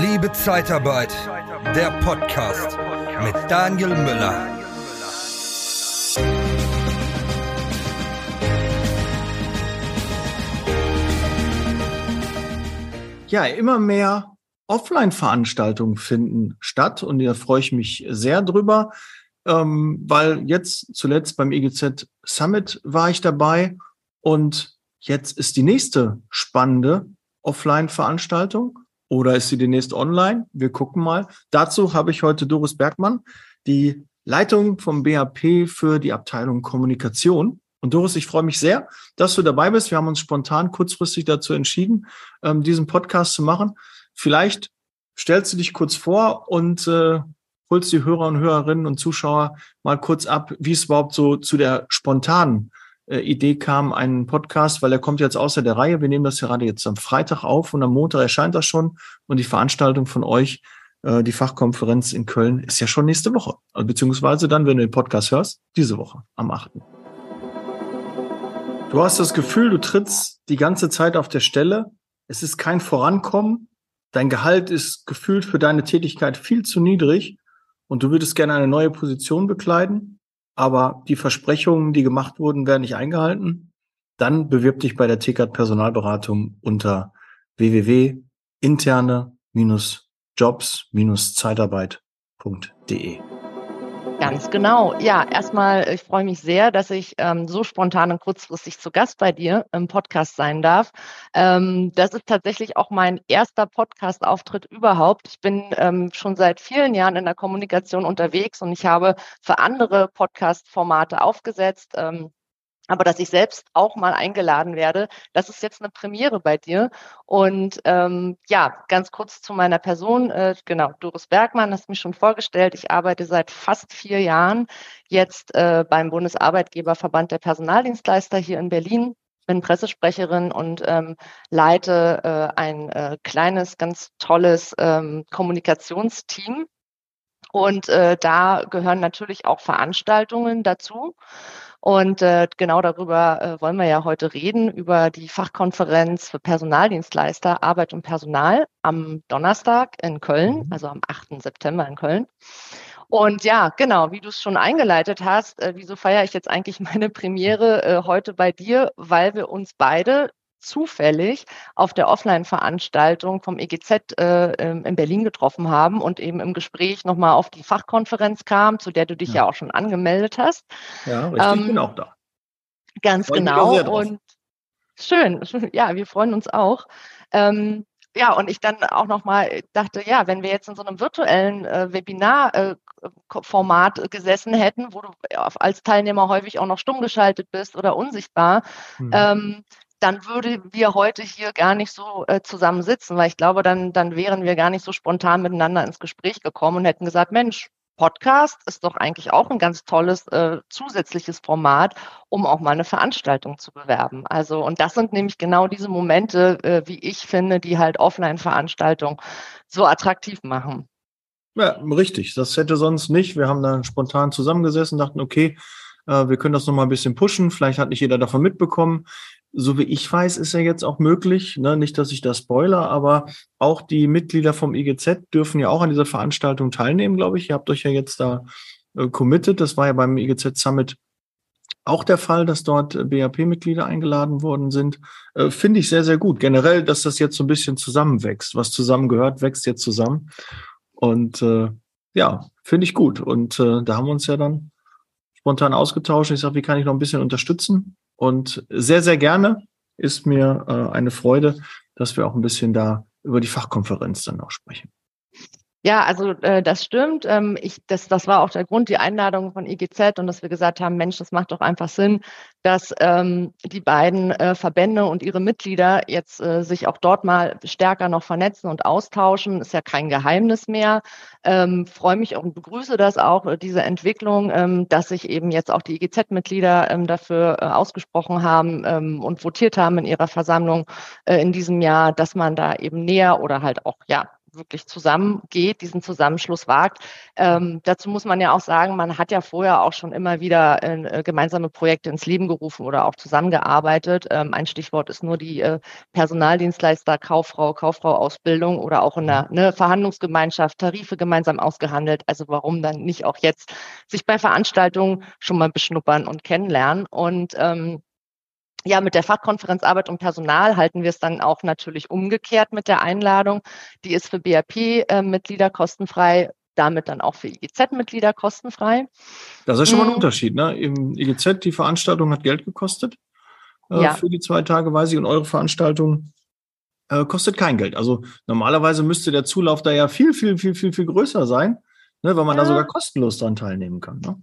Liebe Zeitarbeit, der Podcast mit Daniel Müller. Ja, immer mehr Offline-Veranstaltungen finden statt und da freue ich mich sehr drüber, ähm, weil jetzt zuletzt beim EGZ Summit war ich dabei und jetzt ist die nächste spannende Offline-Veranstaltung oder ist sie demnächst online? Wir gucken mal. Dazu habe ich heute Doris Bergmann, die Leitung vom BHP für die Abteilung Kommunikation. Und Doris, ich freue mich sehr, dass du dabei bist. Wir haben uns spontan kurzfristig dazu entschieden, ähm, diesen Podcast zu machen. Vielleicht stellst du dich kurz vor und äh, holst die Hörer und Hörerinnen und Zuschauer mal kurz ab, wie es überhaupt so zu der spontanen äh, Idee kam, einen Podcast, weil er kommt jetzt außer der Reihe. Wir nehmen das gerade jetzt am Freitag auf und am Montag erscheint das schon. Und die Veranstaltung von euch, äh, die Fachkonferenz in Köln, ist ja schon nächste Woche. Also, beziehungsweise dann, wenn du den Podcast hörst, diese Woche, am 8. Du hast das Gefühl, du trittst die ganze Zeit auf der Stelle. Es ist kein Vorankommen. Dein Gehalt ist gefühlt für deine Tätigkeit viel zu niedrig und du würdest gerne eine neue Position bekleiden aber die Versprechungen, die gemacht wurden, werden nicht eingehalten, dann bewirb dich bei der TCAT Personalberatung unter www.interne-jobs-zeitarbeit.de. Ganz genau. Ja, erstmal, ich freue mich sehr, dass ich ähm, so spontan und kurzfristig zu Gast bei dir im Podcast sein darf. Ähm, das ist tatsächlich auch mein erster Podcast-Auftritt überhaupt. Ich bin ähm, schon seit vielen Jahren in der Kommunikation unterwegs und ich habe für andere Podcast-Formate aufgesetzt. Ähm, aber dass ich selbst auch mal eingeladen werde, das ist jetzt eine Premiere bei dir. Und ähm, ja, ganz kurz zu meiner Person. Äh, genau, Doris Bergmann hast mich schon vorgestellt. Ich arbeite seit fast vier Jahren jetzt äh, beim Bundesarbeitgeberverband der Personaldienstleister hier in Berlin bin Pressesprecherin und ähm, leite äh, ein äh, kleines, ganz tolles ähm, Kommunikationsteam. Und äh, da gehören natürlich auch Veranstaltungen dazu. Und äh, genau darüber äh, wollen wir ja heute reden, über die Fachkonferenz für Personaldienstleister, Arbeit und Personal am Donnerstag in Köln, mhm. also am 8. September in Köln. Und ja, genau, wie du es schon eingeleitet hast, äh, wieso feiere ich jetzt eigentlich meine Premiere äh, heute bei dir? Weil wir uns beide zufällig auf der Offline-Veranstaltung vom EGZ äh, ähm, in Berlin getroffen haben und eben im Gespräch nochmal auf die Fachkonferenz kam, zu der du dich ja, ja auch schon angemeldet hast. Ja, richtig, ähm, ich bin auch da. Ganz Freuen genau. Und schön, ja, wir freuen uns auch. Ähm, ja, und ich dann auch nochmal dachte, ja, wenn wir jetzt in so einem virtuellen äh, Webinar-Format äh, gesessen hätten, wo du als Teilnehmer häufig auch noch stumm geschaltet bist oder unsichtbar, mhm. ähm, dann würden wir heute hier gar nicht so äh, zusammen sitzen, weil ich glaube, dann, dann wären wir gar nicht so spontan miteinander ins Gespräch gekommen und hätten gesagt, Mensch, Podcast ist doch eigentlich auch ein ganz tolles äh, zusätzliches Format, um auch mal eine Veranstaltung zu bewerben. Also, und das sind nämlich genau diese Momente, äh, wie ich finde, die halt Offline-Veranstaltungen so attraktiv machen. Ja, richtig. Das hätte sonst nicht. Wir haben dann spontan zusammengesessen, dachten, okay, äh, wir können das noch mal ein bisschen pushen. Vielleicht hat nicht jeder davon mitbekommen so wie ich weiß, ist ja jetzt auch möglich, ne, nicht, dass ich da spoiler, aber auch die Mitglieder vom IGZ dürfen ja auch an dieser Veranstaltung teilnehmen, glaube ich. Ihr habt euch ja jetzt da äh, committed. Das war ja beim IGZ Summit auch der Fall, dass dort äh, BAP-Mitglieder eingeladen worden sind. Äh, Finde ich sehr, sehr gut. Generell, dass das jetzt so ein bisschen zusammenwächst. Was zusammengehört, wächst jetzt zusammen. Und äh, ja, finde ich gut. Und äh, da haben wir uns ja dann spontan ausgetauscht. Ich sage, wie kann ich noch ein bisschen unterstützen? Und sehr, sehr gerne ist mir äh, eine Freude, dass wir auch ein bisschen da über die Fachkonferenz dann auch sprechen. Ja, also äh, das stimmt. Ähm, ich, das, das war auch der Grund, die Einladung von IGZ und dass wir gesagt haben, Mensch, das macht doch einfach Sinn, dass ähm, die beiden äh, Verbände und ihre Mitglieder jetzt äh, sich auch dort mal stärker noch vernetzen und austauschen. Ist ja kein Geheimnis mehr. Ähm, Freue mich auch und begrüße das auch, äh, diese Entwicklung, ähm, dass sich eben jetzt auch die IGZ-Mitglieder ähm, dafür äh, ausgesprochen haben ähm, und votiert haben in ihrer Versammlung äh, in diesem Jahr, dass man da eben näher oder halt auch ja wirklich zusammengeht, diesen Zusammenschluss wagt. Ähm, dazu muss man ja auch sagen, man hat ja vorher auch schon immer wieder äh, gemeinsame Projekte ins Leben gerufen oder auch zusammengearbeitet. Ähm, ein Stichwort ist nur die äh, Personaldienstleister, Kauffrau, Kauffrau-Ausbildung oder auch in der ne, Verhandlungsgemeinschaft, Tarife gemeinsam ausgehandelt. Also warum dann nicht auch jetzt sich bei Veranstaltungen schon mal beschnuppern und kennenlernen und ähm, ja, mit der Fachkonferenz Arbeit und Personal halten wir es dann auch natürlich umgekehrt mit der Einladung. Die ist für BAP-Mitglieder äh, kostenfrei, damit dann auch für IGZ-Mitglieder kostenfrei. Das ist schon mal ein mhm. Unterschied. Ne? Im IGZ, die Veranstaltung hat Geld gekostet äh, ja. für die zwei Tage, weiß ich, und eure Veranstaltung äh, kostet kein Geld. Also normalerweise müsste der Zulauf da ja viel, viel, viel, viel, viel größer sein, ne? weil man ja. da sogar kostenlos dran teilnehmen kann. Ne?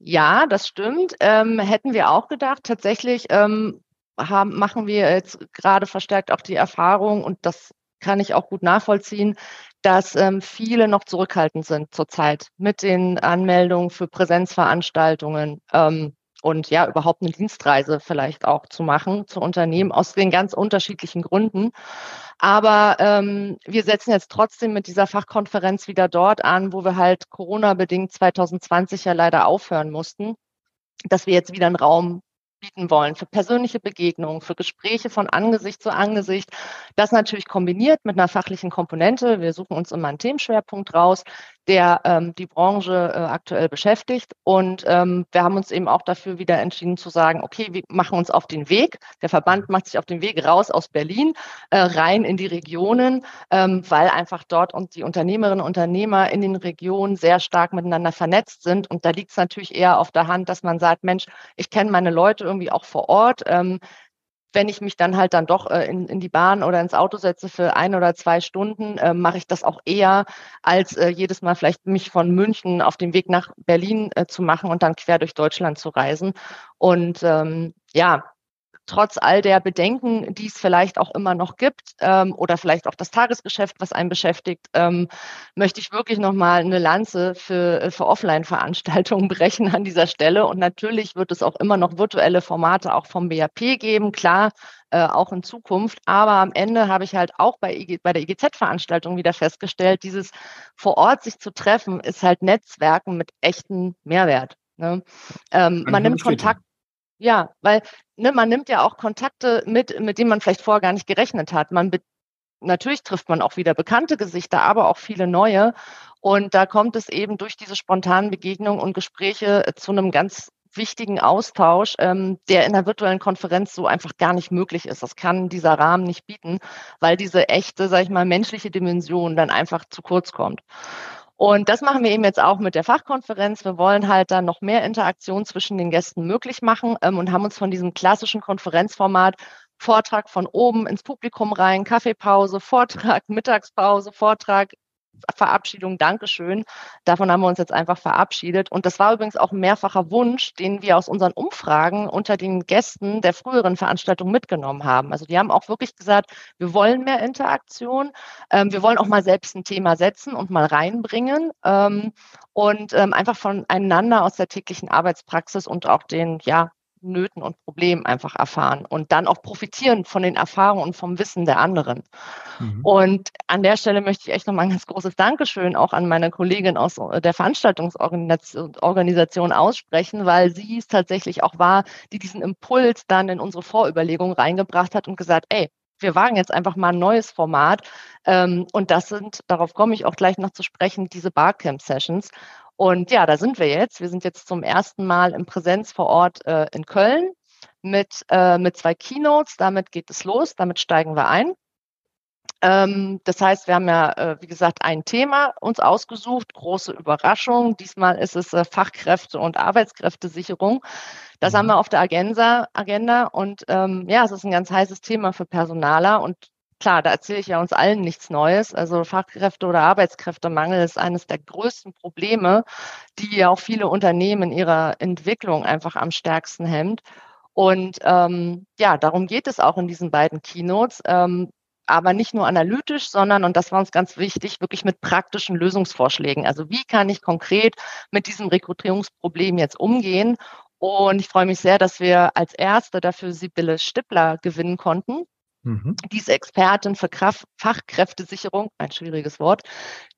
Ja, das stimmt. Ähm, hätten wir auch gedacht. Tatsächlich ähm, haben, machen wir jetzt gerade verstärkt auch die Erfahrung und das kann ich auch gut nachvollziehen, dass ähm, viele noch zurückhaltend sind zurzeit mit den Anmeldungen für Präsenzveranstaltungen. Ähm, und ja, überhaupt eine Dienstreise vielleicht auch zu machen zu Unternehmen aus den ganz unterschiedlichen Gründen. Aber ähm, wir setzen jetzt trotzdem mit dieser Fachkonferenz wieder dort an, wo wir halt Corona-bedingt 2020 ja leider aufhören mussten, dass wir jetzt wieder einen Raum bieten wollen für persönliche Begegnungen, für Gespräche von Angesicht zu Angesicht. Das natürlich kombiniert mit einer fachlichen Komponente. Wir suchen uns immer einen Themenschwerpunkt raus, der ähm, die Branche äh, aktuell beschäftigt. Und ähm, wir haben uns eben auch dafür wieder entschieden zu sagen, okay, wir machen uns auf den Weg. Der Verband macht sich auf den Weg raus aus Berlin, äh, rein in die Regionen, ähm, weil einfach dort und die Unternehmerinnen und Unternehmer in den Regionen sehr stark miteinander vernetzt sind. Und da liegt es natürlich eher auf der Hand, dass man sagt, Mensch, ich kenne meine Leute irgendwie auch vor Ort. Ähm, wenn ich mich dann halt dann doch äh, in, in die Bahn oder ins Auto setze für ein oder zwei Stunden, äh, mache ich das auch eher, als äh, jedes Mal vielleicht mich von München auf den Weg nach Berlin äh, zu machen und dann quer durch Deutschland zu reisen. Und ähm, ja, trotz all der Bedenken, die es vielleicht auch immer noch gibt ähm, oder vielleicht auch das Tagesgeschäft, was einen beschäftigt, ähm, möchte ich wirklich nochmal eine Lanze für, äh, für Offline-Veranstaltungen brechen an dieser Stelle. Und natürlich wird es auch immer noch virtuelle Formate auch vom BAP geben, klar, äh, auch in Zukunft. Aber am Ende habe ich halt auch bei, IG, bei der IGZ-Veranstaltung wieder festgestellt, dieses vor Ort sich zu treffen, ist halt Netzwerken mit echten Mehrwert. Ne? Ähm, man nimmt Kontakt ja, weil ne, man nimmt ja auch Kontakte mit, mit denen man vielleicht vorher gar nicht gerechnet hat. Man natürlich trifft man auch wieder bekannte Gesichter, aber auch viele neue. Und da kommt es eben durch diese spontanen Begegnungen und Gespräche äh, zu einem ganz wichtigen Austausch, ähm, der in der virtuellen Konferenz so einfach gar nicht möglich ist. Das kann dieser Rahmen nicht bieten, weil diese echte, sag ich mal, menschliche Dimension dann einfach zu kurz kommt. Und das machen wir eben jetzt auch mit der Fachkonferenz. Wir wollen halt dann noch mehr Interaktion zwischen den Gästen möglich machen ähm, und haben uns von diesem klassischen Konferenzformat Vortrag von oben ins Publikum rein, Kaffeepause, Vortrag, Mittagspause, Vortrag, Verabschiedung, Dankeschön. Davon haben wir uns jetzt einfach verabschiedet. Und das war übrigens auch ein mehrfacher Wunsch, den wir aus unseren Umfragen unter den Gästen der früheren Veranstaltung mitgenommen haben. Also die haben auch wirklich gesagt, wir wollen mehr Interaktion. Ähm, wir wollen auch mal selbst ein Thema setzen und mal reinbringen. Ähm, und ähm, einfach voneinander aus der täglichen Arbeitspraxis und auch den, ja, Nöten und Problemen einfach erfahren und dann auch profitieren von den Erfahrungen und vom Wissen der anderen. Mhm. Und an der Stelle möchte ich echt nochmal ein ganz großes Dankeschön auch an meine Kollegin aus der Veranstaltungsorganisation aussprechen, weil sie es tatsächlich auch war, die diesen Impuls dann in unsere Vorüberlegungen reingebracht hat und gesagt, ey, wir wagen jetzt einfach mal ein neues Format. Ähm, und das sind, darauf komme ich auch gleich noch zu sprechen, diese Barcamp-Sessions. Und ja, da sind wir jetzt. Wir sind jetzt zum ersten Mal in Präsenz vor Ort äh, in Köln mit, äh, mit zwei Keynotes. Damit geht es los, damit steigen wir ein. Ähm, das heißt, wir haben ja, äh, wie gesagt, ein Thema uns ausgesucht, große Überraschung. Diesmal ist es äh, Fachkräfte- und Arbeitskräftesicherung. Das haben mhm. wir auf der Agenda, Agenda und ähm, ja, es ist ein ganz heißes Thema für Personaler und klar, da erzähle ich ja uns allen nichts Neues. Also Fachkräfte- oder Arbeitskräftemangel ist eines der größten Probleme, die ja auch viele Unternehmen ihrer Entwicklung einfach am stärksten hemmt. Und ähm, ja, darum geht es auch in diesen beiden Keynotes. Ähm, aber nicht nur analytisch, sondern, und das war uns ganz wichtig, wirklich mit praktischen Lösungsvorschlägen. Also wie kann ich konkret mit diesem Rekrutierungsproblem jetzt umgehen? Und ich freue mich sehr, dass wir als Erste dafür Sibylle Stippler gewinnen konnten. Mhm. Die ist Expertin für Kraft Fachkräftesicherung, ein schwieriges Wort,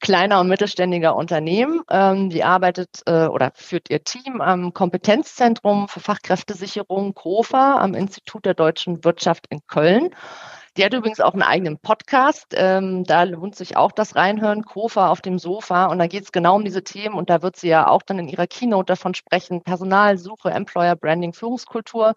kleiner und mittelständiger Unternehmen. Ähm, die arbeitet äh, oder führt ihr Team am Kompetenzzentrum für Fachkräftesicherung KOFA am Institut der deutschen Wirtschaft in Köln. Die hat übrigens auch einen eigenen Podcast. Ähm, da lohnt sich auch das Reinhören, Kofa auf dem Sofa. Und da geht es genau um diese Themen. Und da wird sie ja auch dann in ihrer Keynote davon sprechen. Personalsuche, Employer Branding, Führungskultur.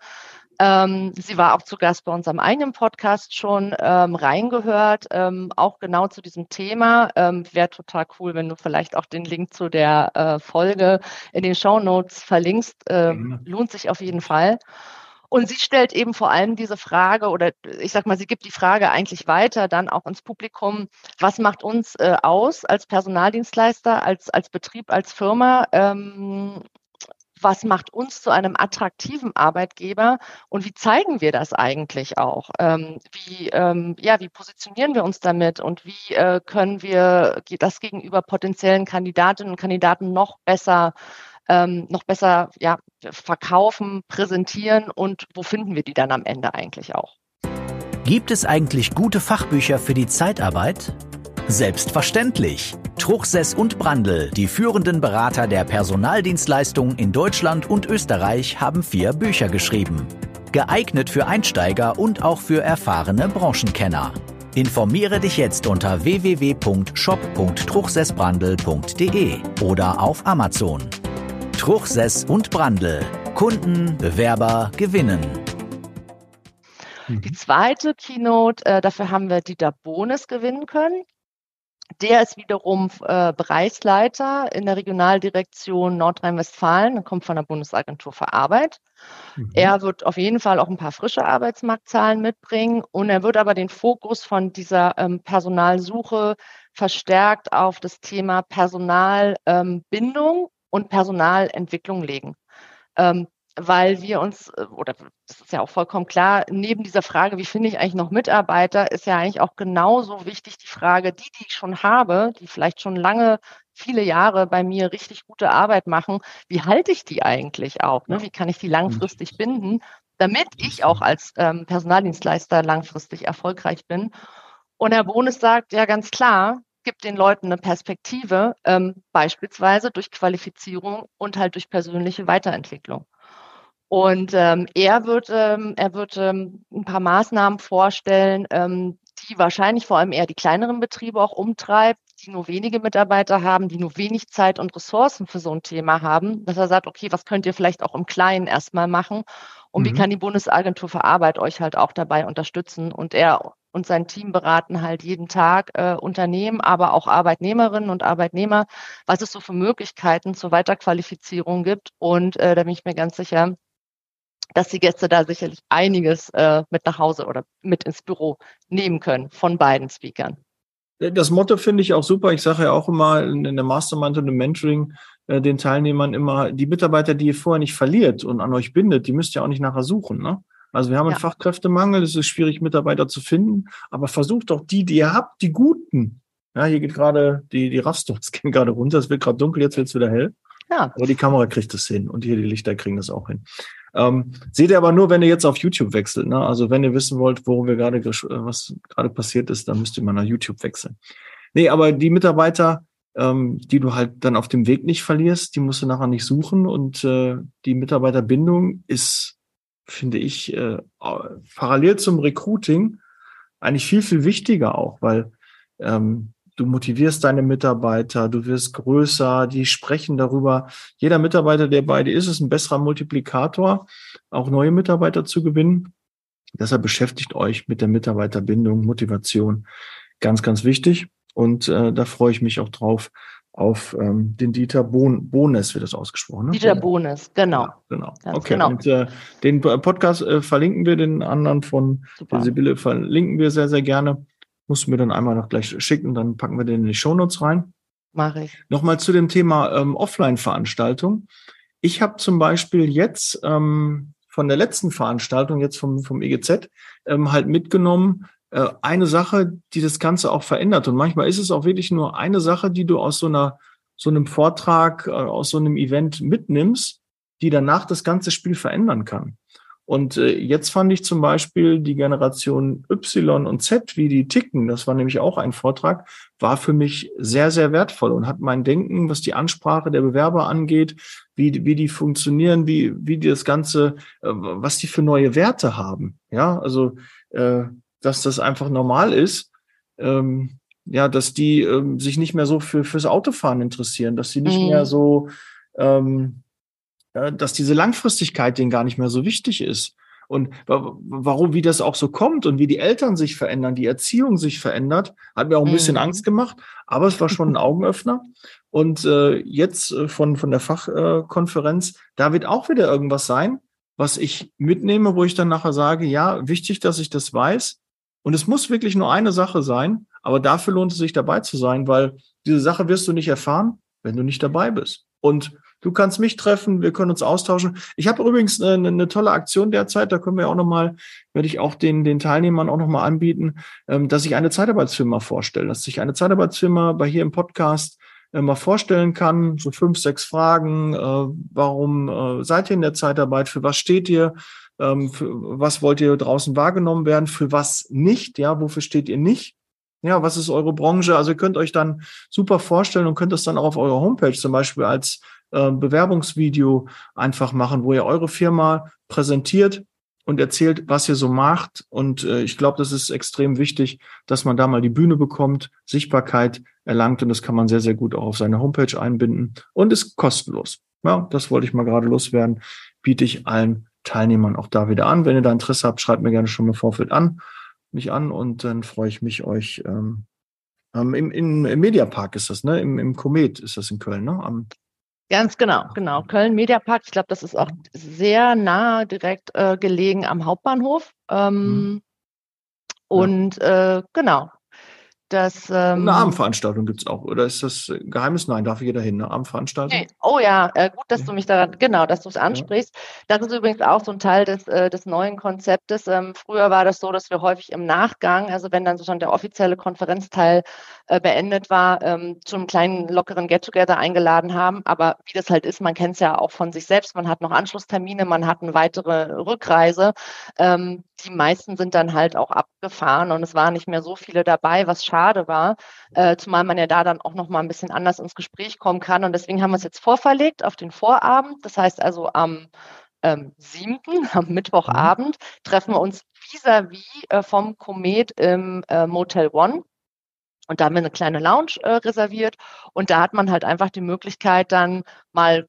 Ähm, sie war auch zu Gast bei unserem eigenen Podcast schon ähm, reingehört, ähm, auch genau zu diesem Thema. Ähm, Wäre total cool, wenn du vielleicht auch den Link zu der äh, Folge in den Show Notes verlinkst. Ähm, lohnt sich auf jeden Fall. Und sie stellt eben vor allem diese Frage oder ich sag mal, sie gibt die Frage eigentlich weiter dann auch ins Publikum, was macht uns äh, aus als Personaldienstleister, als, als Betrieb, als Firma? Ähm, was macht uns zu einem attraktiven Arbeitgeber und wie zeigen wir das eigentlich auch? Ähm, wie, ähm, ja, wie positionieren wir uns damit und wie äh, können wir das gegenüber potenziellen Kandidatinnen und Kandidaten noch besser ähm, noch besser ja, verkaufen, präsentieren und wo finden wir die dann am Ende eigentlich auch? Gibt es eigentlich gute Fachbücher für die Zeitarbeit? Selbstverständlich. Truchsess und Brandl, die führenden Berater der Personaldienstleistung in Deutschland und Österreich, haben vier Bücher geschrieben. Geeignet für Einsteiger und auch für erfahrene Branchenkenner. Informiere dich jetzt unter www.shop.truchsessbrandl.de oder auf Amazon. Truchsess und Brandl. Kunden, Bewerber gewinnen. Die zweite Keynote, äh, dafür haben wir Dieter Bohnes gewinnen können. Der ist wiederum äh, Bereichsleiter in der Regionaldirektion Nordrhein-Westfalen, Er kommt von der Bundesagentur für Arbeit. Mhm. Er wird auf jeden Fall auch ein paar frische Arbeitsmarktzahlen mitbringen und er wird aber den Fokus von dieser ähm, Personalsuche verstärkt auf das Thema Personalbindung ähm, und Personalentwicklung legen. Ähm, weil wir uns, äh, oder das ist ja auch vollkommen klar, neben dieser Frage, wie finde ich eigentlich noch Mitarbeiter, ist ja eigentlich auch genauso wichtig die Frage, die, die ich schon habe, die vielleicht schon lange, viele Jahre bei mir richtig gute Arbeit machen, wie halte ich die eigentlich auch? Ne? Wie kann ich die langfristig binden, damit ich auch als ähm, Personaldienstleister langfristig erfolgreich bin? Und Herr Bohnes sagt ja ganz klar, gibt den Leuten eine Perspektive, ähm, beispielsweise durch Qualifizierung und halt durch persönliche Weiterentwicklung. Und ähm, er wird, ähm, er wird ähm, ein paar Maßnahmen vorstellen, ähm, die wahrscheinlich vor allem eher die kleineren Betriebe auch umtreibt, die nur wenige Mitarbeiter haben, die nur wenig Zeit und Ressourcen für so ein Thema haben, dass er sagt, okay, was könnt ihr vielleicht auch im Kleinen erstmal machen und mhm. wie kann die Bundesagentur für Arbeit euch halt auch dabei unterstützen? Und er und sein Team beraten halt jeden Tag äh, Unternehmen, aber auch Arbeitnehmerinnen und Arbeitnehmer, was es so für Möglichkeiten zur Weiterqualifizierung gibt. Und äh, da bin ich mir ganz sicher, dass die Gäste da sicherlich einiges äh, mit nach Hause oder mit ins Büro nehmen können von beiden Speakern. Das Motto finde ich auch super. Ich sage ja auch immer in der Mastermind und im Mentoring äh, den Teilnehmern immer, die Mitarbeiter, die ihr vorher nicht verliert und an euch bindet, die müsst ihr auch nicht nachher suchen. Ne? Also wir haben einen ja. Fachkräftemangel, es ist schwierig, Mitarbeiter zu finden, aber versucht doch die, die ihr habt, die guten. Ja, hier geht gerade, die, die Rastons gehen gerade runter, es wird gerade dunkel, jetzt wird es wieder hell. Ja. Aber die Kamera kriegt es hin und hier die Lichter kriegen das auch hin. Ähm, seht ihr aber nur, wenn ihr jetzt auf YouTube wechselt. Ne? Also wenn ihr wissen wollt, worum wir gerade, was gerade passiert ist, dann müsst ihr mal nach YouTube wechseln. Nee, aber die Mitarbeiter, ähm, die du halt dann auf dem Weg nicht verlierst, die musst du nachher nicht suchen. Und äh, die Mitarbeiterbindung ist finde ich, äh, parallel zum Recruiting eigentlich viel, viel wichtiger auch, weil ähm, du motivierst deine Mitarbeiter, du wirst größer, die sprechen darüber. Jeder Mitarbeiter, der bei dir ist, ist ein besserer Multiplikator, auch neue Mitarbeiter zu gewinnen. Deshalb beschäftigt euch mit der Mitarbeiterbindung, Motivation. Ganz, ganz wichtig. Und äh, da freue ich mich auch drauf, auf ähm, den Dieter Bon Bones wird das ausgesprochen. Ne? Dieter Bones, genau. Ja, genau. Ganz okay. Genau. Und äh, den Podcast äh, verlinken wir, den anderen von Sibylle verlinken wir sehr, sehr gerne. Musst du mir dann einmal noch gleich schicken, dann packen wir den in die Shownotes rein. Mache ich. Nochmal zu dem Thema ähm, Offline-Veranstaltung. Ich habe zum Beispiel jetzt ähm, von der letzten Veranstaltung, jetzt vom, vom EGZ, ähm, halt mitgenommen, äh, eine Sache, die das Ganze auch verändert. Und manchmal ist es auch wirklich nur eine Sache, die du aus so einer, so einem Vortrag, äh, aus so einem Event mitnimmst, die danach das ganze Spiel verändern kann. Und äh, jetzt fand ich zum Beispiel die Generation Y und Z, wie die ticken, das war nämlich auch ein Vortrag, war für mich sehr, sehr wertvoll und hat mein Denken, was die Ansprache der Bewerber angeht, wie, wie die funktionieren, wie, wie die das Ganze, äh, was die für neue Werte haben. Ja, also, äh, dass das einfach normal ist, ähm, ja, dass die ähm, sich nicht mehr so für fürs Autofahren interessieren, dass sie nicht mhm. mehr so ähm, dass diese Langfristigkeit denen gar nicht mehr so wichtig ist. Und warum, wie das auch so kommt und wie die Eltern sich verändern, die Erziehung sich verändert, hat mir auch ein bisschen mhm. Angst gemacht, aber es war schon ein Augenöffner. Und äh, jetzt äh, von, von der Fachkonferenz, äh, da wird auch wieder irgendwas sein, was ich mitnehme, wo ich dann nachher sage, ja, wichtig, dass ich das weiß. Und es muss wirklich nur eine Sache sein, aber dafür lohnt es sich dabei zu sein, weil diese Sache wirst du nicht erfahren, wenn du nicht dabei bist. Und Du kannst mich treffen, wir können uns austauschen. Ich habe übrigens eine, eine, tolle Aktion derzeit, da können wir auch nochmal, werde ich auch den, den Teilnehmern auch nochmal anbieten, ähm, dass ich eine Zeitarbeitsfirma vorstelle, dass ich eine Zeitarbeitsfirma bei hier im Podcast äh, mal vorstellen kann, so fünf, sechs Fragen, äh, warum äh, seid ihr in der Zeitarbeit, für was steht ihr, ähm, was wollt ihr draußen wahrgenommen werden, für was nicht, ja, wofür steht ihr nicht? Ja, was ist eure Branche? Also ihr könnt euch dann super vorstellen und könnt das dann auch auf eurer Homepage zum Beispiel als äh, Bewerbungsvideo einfach machen, wo ihr eure Firma präsentiert und erzählt, was ihr so macht. Und äh, ich glaube, das ist extrem wichtig, dass man da mal die Bühne bekommt, Sichtbarkeit erlangt und das kann man sehr, sehr gut auch auf seine Homepage einbinden und ist kostenlos. Ja, das wollte ich mal gerade loswerden. Biete ich allen Teilnehmern auch da wieder an. Wenn ihr da Interesse habt, schreibt mir gerne schon im Vorfeld an, mich an und dann freue ich mich, euch ähm, im, im, im Mediapark ist das, ne? Im, Im Komet ist das in Köln, ne? Am Ganz genau, genau. Köln Mediapark, ich glaube, das ist auch sehr nah direkt äh, gelegen am Hauptbahnhof. Ähm, mhm. Und äh, genau, das, ähm, eine Abendveranstaltung gibt es auch, oder ist das Geheimnis? Nein, darf jeder hin, eine Abendveranstaltung? Nee. Oh ja, äh, gut, dass du mich daran, genau, dass du es ansprichst. Ja. Das ist übrigens auch so ein Teil des, äh, des neuen Konzeptes. Ähm, früher war das so, dass wir häufig im Nachgang, also wenn dann so schon der offizielle Konferenzteil äh, beendet war, ähm, zu einem kleinen lockeren Get-Together eingeladen haben. Aber wie das halt ist, man kennt es ja auch von sich selbst, man hat noch Anschlusstermine, man hat eine weitere Rückreise. Ähm, die meisten sind dann halt auch abgefahren und es waren nicht mehr so viele dabei, was schade war, äh, zumal man ja da dann auch noch mal ein bisschen anders ins Gespräch kommen kann. Und deswegen haben wir es jetzt vorverlegt auf den Vorabend. Das heißt also am ähm, 7., am Mittwochabend, treffen wir uns vis-à-vis -vis, äh, vom Komet im äh, Motel One. Und da haben wir eine kleine Lounge äh, reserviert. Und da hat man halt einfach die Möglichkeit, dann mal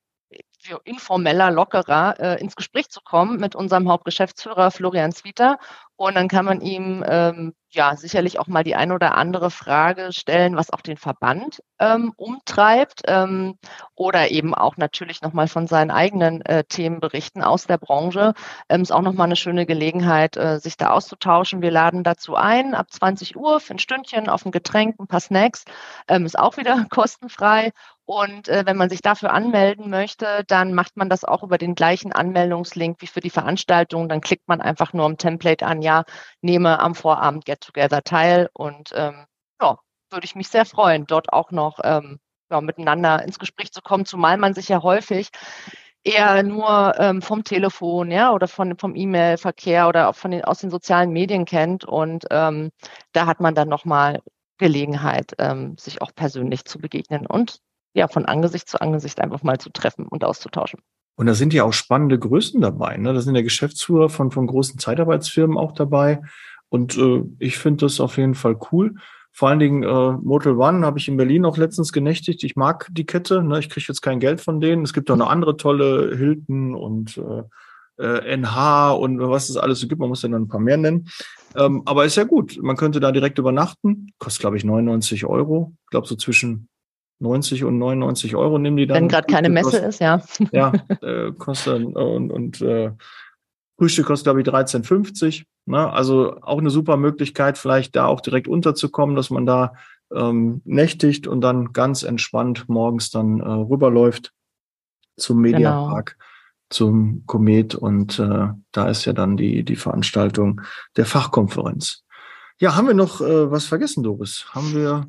informeller, lockerer äh, ins Gespräch zu kommen mit unserem Hauptgeschäftsführer Florian Zwieter. Und dann kann man ihm ähm, ja sicherlich auch mal die ein oder andere Frage stellen, was auch den Verband ähm, umtreibt ähm, oder eben auch natürlich nochmal von seinen eigenen äh, Themen berichten aus der Branche. Ähm, ist auch nochmal eine schöne Gelegenheit, äh, sich da auszutauschen. Wir laden dazu ein, ab 20 Uhr für ein Stündchen auf ein Getränk, ein paar Snacks, ähm, ist auch wieder kostenfrei. Und äh, wenn man sich dafür anmelden möchte, dann macht man das auch über den gleichen Anmeldungslink wie für die Veranstaltung. Dann klickt man einfach nur im Template an, ja, nehme am Vorabend Get Together teil. Und ähm, ja, würde ich mich sehr freuen, dort auch noch ähm, ja, miteinander ins Gespräch zu kommen, zumal man sich ja häufig eher nur ähm, vom Telefon, ja, oder von, vom E-Mail-Verkehr oder auch von den, aus den sozialen Medien kennt. Und ähm, da hat man dann nochmal Gelegenheit, ähm, sich auch persönlich zu begegnen und ja, von Angesicht zu Angesicht einfach mal zu treffen und auszutauschen. Und da sind ja auch spannende Größen dabei. Ne? Da sind ja Geschäftsführer von, von großen Zeitarbeitsfirmen auch dabei. Und äh, ich finde das auf jeden Fall cool. Vor allen Dingen äh, Motel One habe ich in Berlin auch letztens genächtigt. Ich mag die Kette. Ne? Ich kriege jetzt kein Geld von denen. Es gibt auch eine andere tolle Hilton und äh, NH äh, und was es alles so gibt. Man muss ja noch ein paar mehr nennen. Ähm, aber ist ja gut. Man könnte da direkt übernachten. Kostet, glaube ich, 99 Euro. Ich glaube, so zwischen 90 und 99 Euro nehmen die dann. Wenn gerade keine Messe kostet, ist, ja. Ja, äh, kostet und, und äh, Frühstück kostet, glaube ich, 13,50. Ne? Also auch eine super Möglichkeit, vielleicht da auch direkt unterzukommen, dass man da ähm, nächtigt und dann ganz entspannt morgens dann äh, rüberläuft zum. Mediapark, genau. zum Komet und äh, da ist ja dann die, die Veranstaltung der Fachkonferenz. Ja, haben wir noch äh, was vergessen, Doris? Haben wir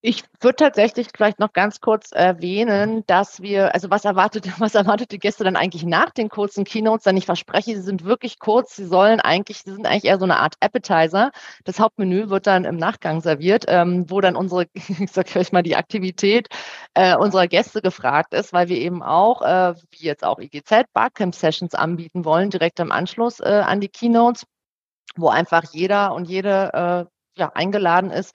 Ich würde tatsächlich vielleicht noch ganz kurz erwähnen, dass wir, also was erwartet, was erwartet die Gäste dann eigentlich nach den kurzen Keynotes? Denn ich verspreche, sie sind wirklich kurz. Sie sollen eigentlich, sie sind eigentlich eher so eine Art Appetizer. Das Hauptmenü wird dann im Nachgang serviert, ähm, wo dann unsere, ich sag euch mal, die Aktivität äh, unserer Gäste gefragt ist, weil wir eben auch, äh, wie jetzt auch IGZ, Barcamp Sessions anbieten wollen, direkt im Anschluss äh, an die Keynotes, wo einfach jeder und jede äh, ja, eingeladen ist,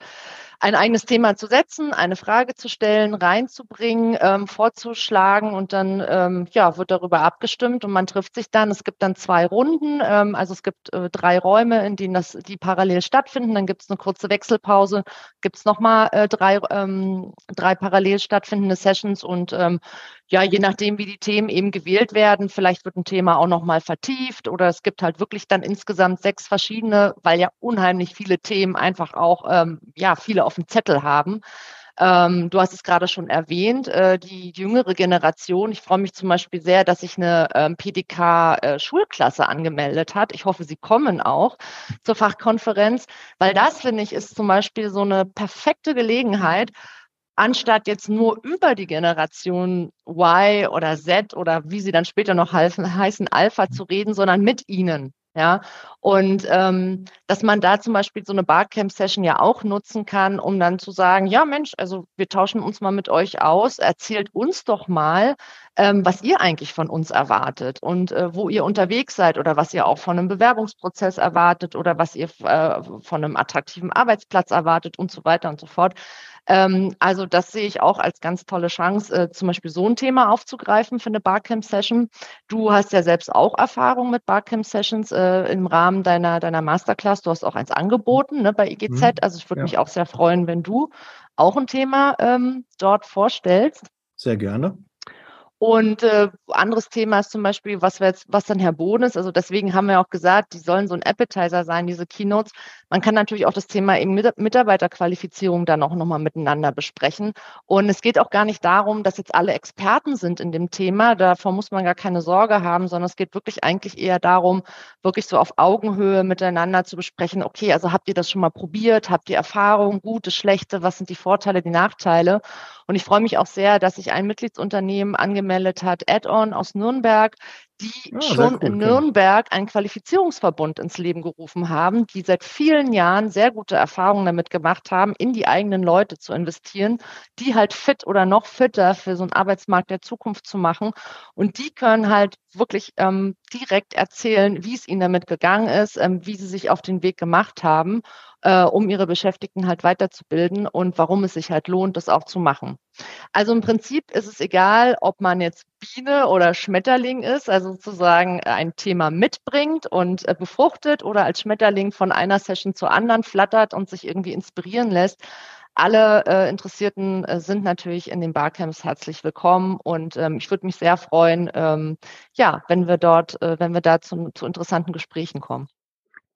ein eigenes Thema zu setzen, eine Frage zu stellen, reinzubringen, ähm, vorzuschlagen und dann ähm, ja, wird darüber abgestimmt und man trifft sich dann. Es gibt dann zwei Runden, ähm, also es gibt äh, drei Räume, in denen das, die parallel stattfinden. Dann gibt es eine kurze Wechselpause, gibt es nochmal äh, drei, ähm, drei parallel stattfindende Sessions und ähm, ja, je nachdem, wie die Themen eben gewählt werden, vielleicht wird ein Thema auch nochmal vertieft oder es gibt halt wirklich dann insgesamt sechs verschiedene, weil ja unheimlich viele Themen einfach auch, ähm, ja, viele auf dem Zettel haben. Ähm, du hast es gerade schon erwähnt, äh, die jüngere Generation. Ich freue mich zum Beispiel sehr, dass sich eine ähm, PDK-Schulklasse äh, angemeldet hat. Ich hoffe, sie kommen auch zur Fachkonferenz, weil das, finde ich, ist zum Beispiel so eine perfekte Gelegenheit, anstatt jetzt nur über die Generation Y oder Z oder wie sie dann später noch heißen, Alpha zu reden, sondern mit ihnen. Ja, und ähm, dass man da zum Beispiel so eine Barcamp-Session ja auch nutzen kann, um dann zu sagen, ja Mensch, also wir tauschen uns mal mit euch aus, erzählt uns doch mal, ähm, was ihr eigentlich von uns erwartet und äh, wo ihr unterwegs seid oder was ihr auch von einem Bewerbungsprozess erwartet oder was ihr äh, von einem attraktiven Arbeitsplatz erwartet und so weiter und so fort. Ähm, also das sehe ich auch als ganz tolle Chance, äh, zum Beispiel so ein Thema aufzugreifen für eine Barcamp-Session. Du hast ja selbst auch Erfahrung mit Barcamp-Sessions äh, im Rahmen deiner, deiner Masterclass. Du hast auch eins angeboten ne, bei IGZ. Mhm. Also ich würde ja. mich auch sehr freuen, wenn du auch ein Thema ähm, dort vorstellst. Sehr gerne. Und äh, anderes Thema ist zum Beispiel, was wir jetzt, was dann Herr Boden Also deswegen haben wir auch gesagt, die sollen so ein Appetizer sein, diese Keynotes. Man kann natürlich auch das Thema eben Mitarbeiterqualifizierung dann auch nochmal miteinander besprechen. Und es geht auch gar nicht darum, dass jetzt alle Experten sind in dem Thema. Davor muss man gar keine Sorge haben, sondern es geht wirklich eigentlich eher darum, wirklich so auf Augenhöhe miteinander zu besprechen. Okay, also habt ihr das schon mal probiert? Habt ihr Erfahrung, gute, schlechte? Was sind die Vorteile, die Nachteile? Und ich freue mich auch sehr, dass sich ein Mitgliedsunternehmen angemeldet hat, Add-on aus Nürnberg, die ja, ah, schon in Nürnberg einen Qualifizierungsverbund ins Leben gerufen haben, die seit vielen Jahren sehr gute Erfahrungen damit gemacht haben, in die eigenen Leute zu investieren, die halt fit oder noch fitter für so einen Arbeitsmarkt der Zukunft zu machen. Und die können halt wirklich ähm, direkt erzählen, wie es ihnen damit gegangen ist, ähm, wie sie sich auf den Weg gemacht haben äh, um ihre Beschäftigten halt weiterzubilden und warum es sich halt lohnt, das auch zu machen. Also im Prinzip ist es egal, ob man jetzt Biene oder Schmetterling ist, also sozusagen ein Thema mitbringt und äh, befruchtet oder als Schmetterling von einer Session zur anderen flattert und sich irgendwie inspirieren lässt. Alle äh, Interessierten äh, sind natürlich in den Barcamps herzlich willkommen und ähm, ich würde mich sehr freuen, ähm, ja, wenn wir dort, äh, wenn wir da zu, zu interessanten Gesprächen kommen.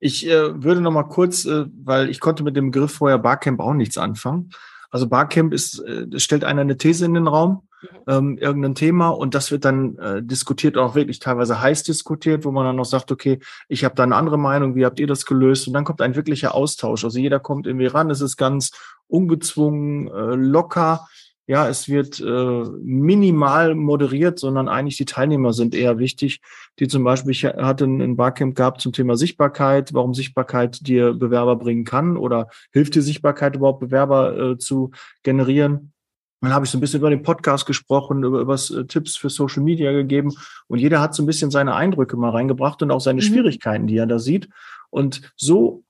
Ich äh, würde noch mal kurz, äh, weil ich konnte mit dem Begriff vorher Barcamp auch nichts anfangen. Also Barcamp ist, äh, stellt einer eine These in den Raum, mhm. ähm, irgendein Thema und das wird dann äh, diskutiert, auch wirklich teilweise heiß diskutiert, wo man dann noch sagt, okay, ich habe da eine andere Meinung, wie habt ihr das gelöst? Und dann kommt ein wirklicher Austausch. Also jeder kommt irgendwie ran, es ist ganz ungezwungen, äh, locker ja, es wird äh, minimal moderiert, sondern eigentlich die Teilnehmer sind eher wichtig, die zum Beispiel, ich hatte ein Barcamp gehabt zum Thema Sichtbarkeit, warum Sichtbarkeit dir Bewerber bringen kann oder hilft dir Sichtbarkeit überhaupt Bewerber äh, zu generieren. Dann habe ich so ein bisschen über den Podcast gesprochen, über, über äh, Tipps für Social Media gegeben und jeder hat so ein bisschen seine Eindrücke mal reingebracht und auch seine mhm. Schwierigkeiten, die er da sieht. Und so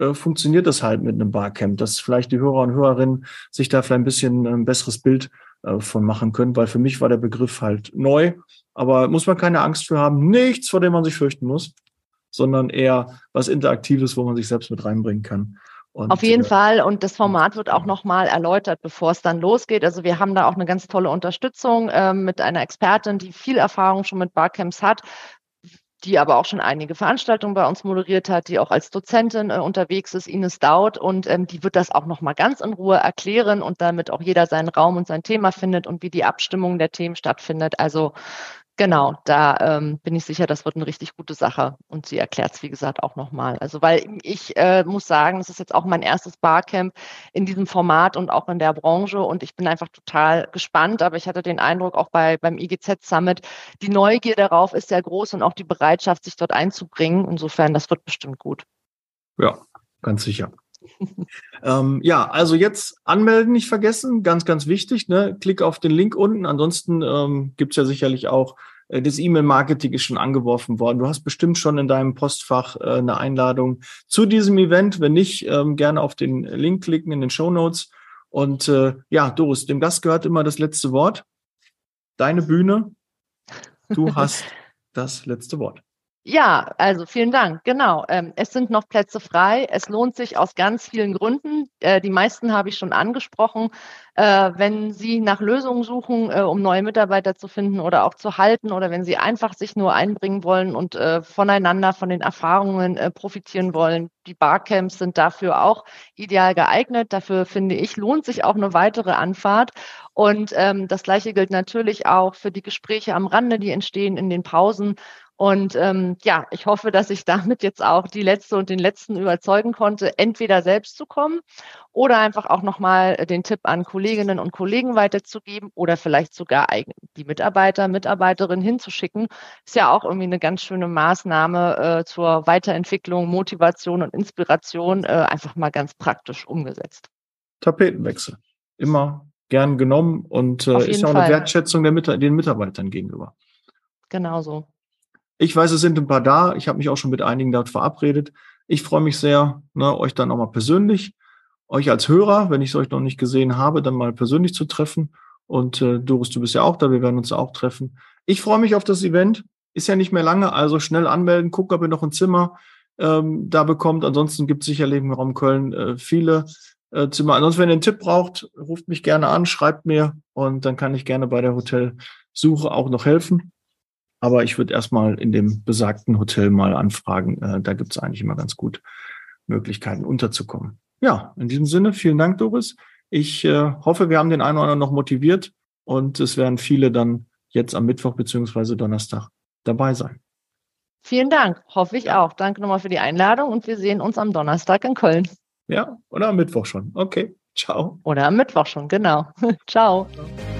äh, funktioniert das halt mit einem Barcamp, dass vielleicht die Hörer und Hörerinnen sich da vielleicht ein bisschen ein besseres Bild äh, von machen können, weil für mich war der Begriff halt neu. Aber muss man keine Angst für haben, nichts, vor dem man sich fürchten muss, sondern eher was Interaktives, wo man sich selbst mit reinbringen kann. Und, Auf jeden äh, Fall. Und das Format wird auch nochmal erläutert, bevor es dann losgeht. Also wir haben da auch eine ganz tolle Unterstützung äh, mit einer Expertin, die viel Erfahrung schon mit Barcamps hat, die aber auch schon einige Veranstaltungen bei uns moderiert hat, die auch als Dozentin äh, unterwegs ist, Ines Daut. Und ähm, die wird das auch nochmal ganz in Ruhe erklären und damit auch jeder seinen Raum und sein Thema findet und wie die Abstimmung der Themen stattfindet. Also Genau, da ähm, bin ich sicher, das wird eine richtig gute Sache. Und sie erklärt es, wie gesagt, auch nochmal. Also, weil ich äh, muss sagen, das ist jetzt auch mein erstes Barcamp in diesem Format und auch in der Branche. Und ich bin einfach total gespannt. Aber ich hatte den Eindruck, auch bei, beim IGZ Summit, die Neugier darauf ist sehr groß und auch die Bereitschaft, sich dort einzubringen. Insofern, das wird bestimmt gut. Ja, ganz sicher. Ähm, ja, also jetzt anmelden nicht vergessen, ganz, ganz wichtig. Ne? Klick auf den Link unten. Ansonsten ähm, gibt es ja sicherlich auch, äh, das E-Mail-Marketing ist schon angeworfen worden. Du hast bestimmt schon in deinem Postfach äh, eine Einladung zu diesem Event. Wenn nicht, ähm, gerne auf den Link klicken in den Show Notes. Und äh, ja, Doris, dem Gast gehört immer das letzte Wort. Deine Bühne. Du hast das letzte Wort. Ja, also vielen Dank. Genau. Ähm, es sind noch Plätze frei. Es lohnt sich aus ganz vielen Gründen. Äh, die meisten habe ich schon angesprochen. Äh, wenn Sie nach Lösungen suchen, äh, um neue Mitarbeiter zu finden oder auch zu halten oder wenn Sie einfach sich nur einbringen wollen und voneinander, von den Erfahrungen profitieren wollen, die Barcamps sind dafür auch ideal geeignet. Dafür finde ich, lohnt sich auch eine weitere Anfahrt. Und ähm, das Gleiche gilt natürlich auch für die Gespräche am Rande, die entstehen in den Pausen. Und ähm, ja, ich hoffe, dass ich damit jetzt auch die letzte und den letzten überzeugen konnte, entweder selbst zu kommen oder einfach auch nochmal den Tipp an Kolleginnen und Kollegen weiterzugeben oder vielleicht sogar die Mitarbeiter, Mitarbeiterin hinzuschicken. Ist ja auch irgendwie eine ganz schöne Maßnahme äh, zur Weiterentwicklung, Motivation und Inspiration, äh, einfach mal ganz praktisch umgesetzt. Tapetenwechsel. Immer gern genommen und äh, ist ja auch eine Wertschätzung der Mit den Mitarbeitern gegenüber. Genauso. Ich weiß, es sind ein paar da. Ich habe mich auch schon mit einigen dort verabredet. Ich freue mich sehr, ne, euch dann nochmal persönlich, euch als Hörer, wenn ich es euch noch nicht gesehen habe, dann mal persönlich zu treffen. Und äh, Doris, du bist ja auch da, wir werden uns auch treffen. Ich freue mich auf das Event. Ist ja nicht mehr lange, also schnell anmelden, gucken, ob ihr noch ein Zimmer ähm, da bekommt. Ansonsten gibt es sicherlich im Raum Köln äh, viele äh, Zimmer. Ansonsten, wenn ihr einen Tipp braucht, ruft mich gerne an, schreibt mir und dann kann ich gerne bei der Hotelsuche auch noch helfen. Aber ich würde erstmal in dem besagten Hotel mal anfragen. Äh, da gibt es eigentlich immer ganz gut Möglichkeiten unterzukommen. Ja, in diesem Sinne, vielen Dank, Doris. Ich äh, hoffe, wir haben den einen oder anderen noch motiviert und es werden viele dann jetzt am Mittwoch beziehungsweise Donnerstag dabei sein. Vielen Dank, hoffe ich auch. Danke nochmal für die Einladung und wir sehen uns am Donnerstag in Köln. Ja, oder am Mittwoch schon. Okay, ciao. Oder am Mittwoch schon, genau. ciao. ciao.